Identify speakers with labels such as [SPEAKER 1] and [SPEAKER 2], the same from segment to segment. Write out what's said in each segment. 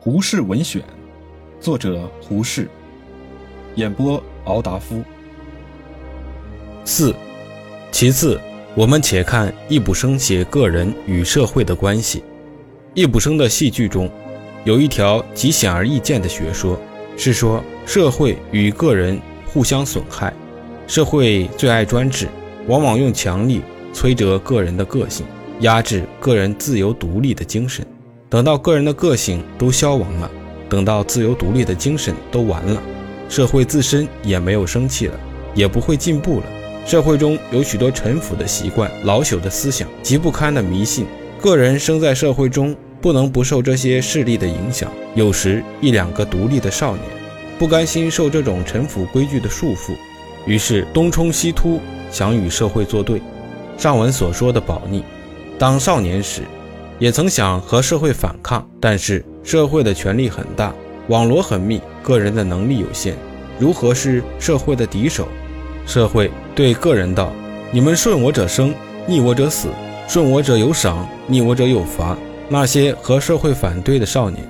[SPEAKER 1] 胡适文选，作者胡适，演播敖达夫。
[SPEAKER 2] 四，其次，我们且看易卜生写个人与社会的关系。易卜生的戏剧中，有一条极显而易见的学说，是说社会与个人互相损害，社会最爱专制，往往用强力摧折个人的个性，压制个人自由独立的精神。等到个人的个性都消亡了，等到自由独立的精神都完了，社会自身也没有生气了，也不会进步了。社会中有许多陈腐的习惯、老朽的思想、极不堪的迷信。个人生在社会中，不能不受这些势力的影响。有时一两个独立的少年，不甘心受这种陈腐规矩的束缚，于是东冲西突，想与社会作对。上文所说的保逆，当少年时。也曾想和社会反抗，但是社会的权力很大，网罗很密，个人的能力有限，如何是社会的敌手？社会对个人道：“你们顺我者生，逆我者死；顺我者有赏，逆我者有罚。”那些和社会反对的少年，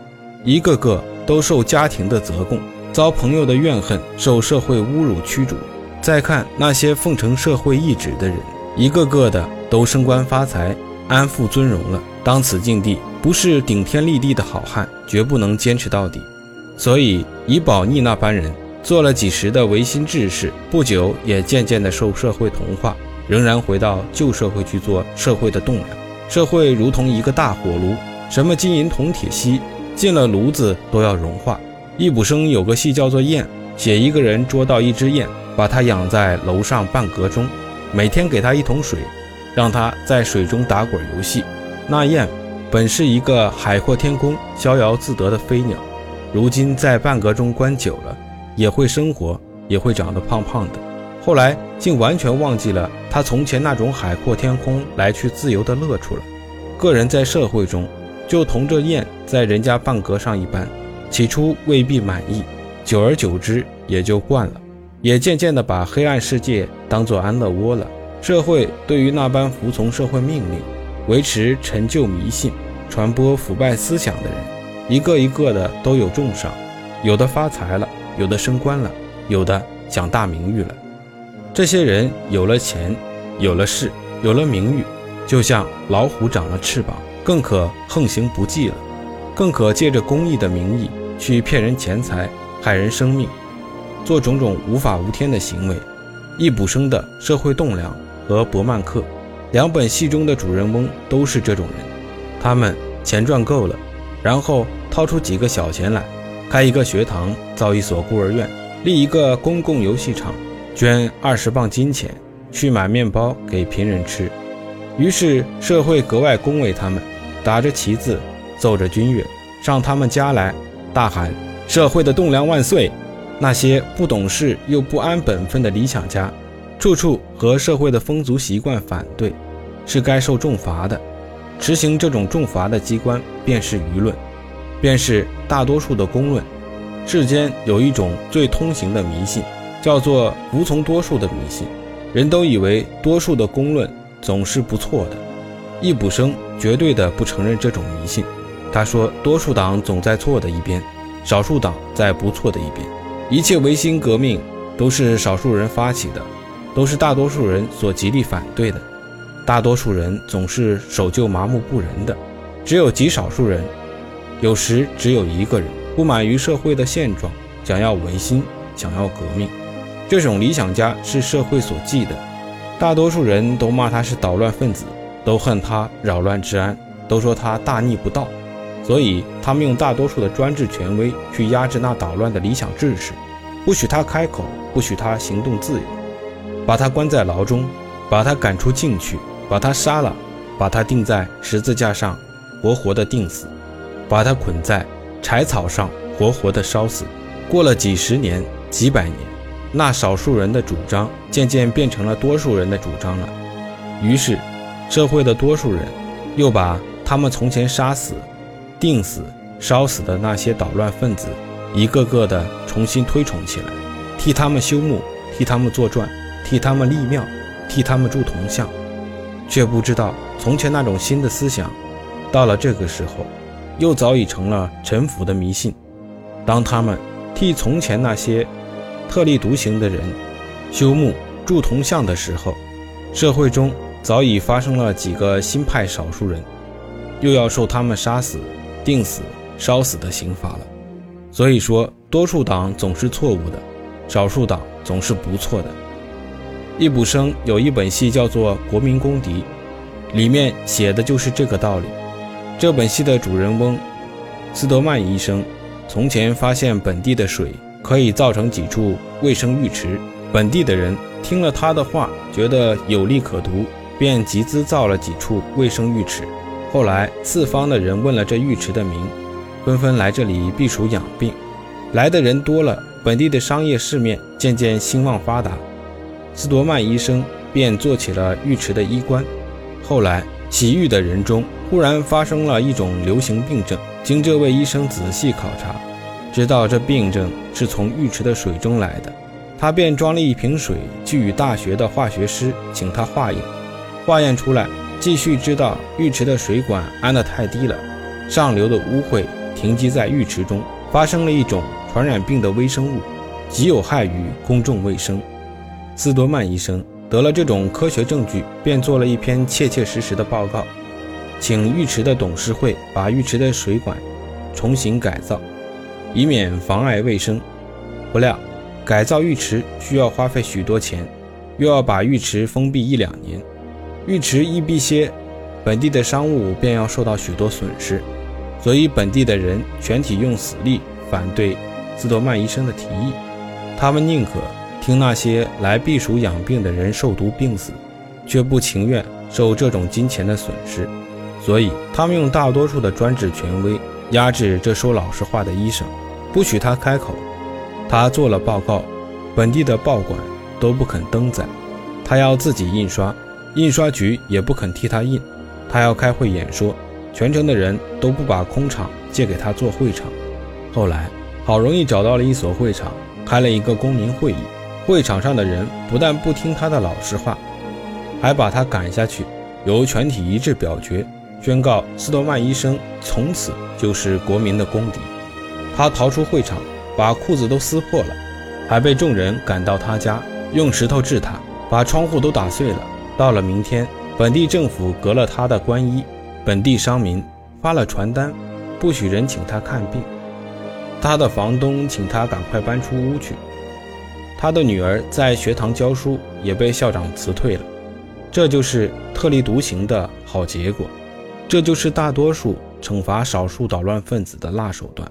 [SPEAKER 2] 一个个都受家庭的责供，遭朋友的怨恨，受社会侮辱驱逐。再看那些奉承社会意志的人，一个个的都升官发财，安富尊荣了。当此境地，不是顶天立地的好汉，绝不能坚持到底。所以，以保逆那般人做了几十的维新志士，不久也渐渐的受社会同化，仍然回到旧社会去做社会的栋梁。社会如同一个大火炉，什么金银铜铁锡，进了炉子都要融化。易卜生有个戏叫做《燕》，写一个人捉到一只雁，把它养在楼上半阁中，每天给他一桶水，让他在水中打滚游戏。那雁本是一个海阔天空、逍遥自得的飞鸟，如今在半格中关久了，也会生活，也会长得胖胖的。后来竟完全忘记了他从前那种海阔天空、来去自由的乐处了。个人在社会中，就同这雁在人家半格上一般，起初未必满意，久而久之也就惯了，也渐渐地把黑暗世界当作安乐窝了。社会对于那般服从社会命令。维持陈旧迷信、传播腐败思想的人，一个一个的都有重赏，有的发财了，有的升官了，有的享大名誉了。这些人有了钱，有了势，有了名誉，就像老虎长了翅膀，更可横行不忌了，更可借着公益的名义去骗人钱财、害人生命，做种种无法无天的行为。易卜生的《社会栋梁》和《伯曼克》。两本戏中的主人翁都是这种人，他们钱赚够了，然后掏出几个小钱来，开一个学堂，造一所孤儿院，立一个公共游戏场，捐二十磅金钱去买面包给贫人吃。于是社会格外恭维他们，打着旗子，奏着军乐，上他们家来，大喊“社会的栋梁万岁”。那些不懂事又不安本分的理想家。处处和社会的风俗习惯反对，是该受重罚的。执行这种重罚的机关便是舆论，便是大多数的公论。世间有一种最通行的迷信，叫做服从多数的迷信。人都以为多数的公论总是不错的。易卜生绝对的不承认这种迷信。他说，多数党总在错的一边，少数党在不错的一边。一切维新革命都是少数人发起的。都是大多数人所极力反对的，大多数人总是守旧麻木不仁的，只有极少数人，有时只有一个人不满于社会的现状，想要维新，想要革命。这种理想家是社会所忌的，大多数人都骂他是捣乱分子，都恨他扰乱治安，都说他大逆不道，所以他们用大多数的专制权威去压制那捣乱的理想志士，不许他开口，不许他行动自由。把他关在牢中，把他赶出境去，把他杀了，把他钉在十字架上，活活的钉死，把他捆在柴草上，活活的烧死。过了几十年、几百年，那少数人的主张渐渐变成了多数人的主张了。于是，社会的多数人又把他们从前杀死、钉死、烧死的那些捣乱分子，一个个的重新推崇起来，替他们修墓，替他们作传。替他们立庙，替他们铸铜像，却不知道从前那种新的思想，到了这个时候，又早已成了臣服的迷信。当他们替从前那些特立独行的人修墓铸铜像的时候，社会中早已发生了几个新派少数人，又要受他们杀死、钉死、烧死的刑罚了。所以说，多数党总是错误的，少数党总是不错的。易卜生有一本戏叫做《国民公敌》，里面写的就是这个道理。这本戏的主人翁斯德曼医生，从前发现本地的水可以造成几处卫生浴池，本地的人听了他的话，觉得有利可图，便集资造了几处卫生浴池。后来四方的人问了这浴池的名，纷纷来这里避暑养病。来的人多了，本地的商业市面渐渐兴旺发达。斯多曼医生便做起了浴池的医官。后来，洗浴的人中忽然发生了一种流行病症。经这位医生仔细考察，知道这病症是从浴池的水中来的。他便装了一瓶水去与大学的化学师请他化验。化验出来，继续知道浴池的水管安得太低了，上流的污秽停积在浴池中，发生了一种传染病的微生物，极有害于公众卫生。斯多曼医生得了这种科学证据，便做了一篇切切实实的报告，请浴池的董事会把浴池的水管重新改造，以免妨碍卫生。不料，改造浴池需要花费许多钱，又要把浴池封闭一两年。浴池一闭歇，本地的商务便要受到许多损失，所以本地的人全体用死力反对斯多曼医生的提议，他们宁可。听那些来避暑养病的人受毒病死，却不情愿受这种金钱的损失，所以他们用大多数的专制权威压制这说老实话的医生，不许他开口。他做了报告，本地的报馆都不肯登载，他要自己印刷，印刷局也不肯替他印。他要开会演说，全城的人都不把空场借给他做会场。后来好容易找到了一所会场，开了一个公民会议。会场上的人不但不听他的老实话，还把他赶下去，由全体一致表决，宣告斯多曼医生从此就是国民的公敌。他逃出会场，把裤子都撕破了，还被众人赶到他家，用石头治他，把窗户都打碎了。到了明天，本地政府革了他的官衣，本地商民发了传单，不许人请他看病。他的房东请他赶快搬出屋去。他的女儿在学堂教书，也被校长辞退了。这就是特立独行的好结果，这就是大多数惩罚少数捣乱分子的辣手段。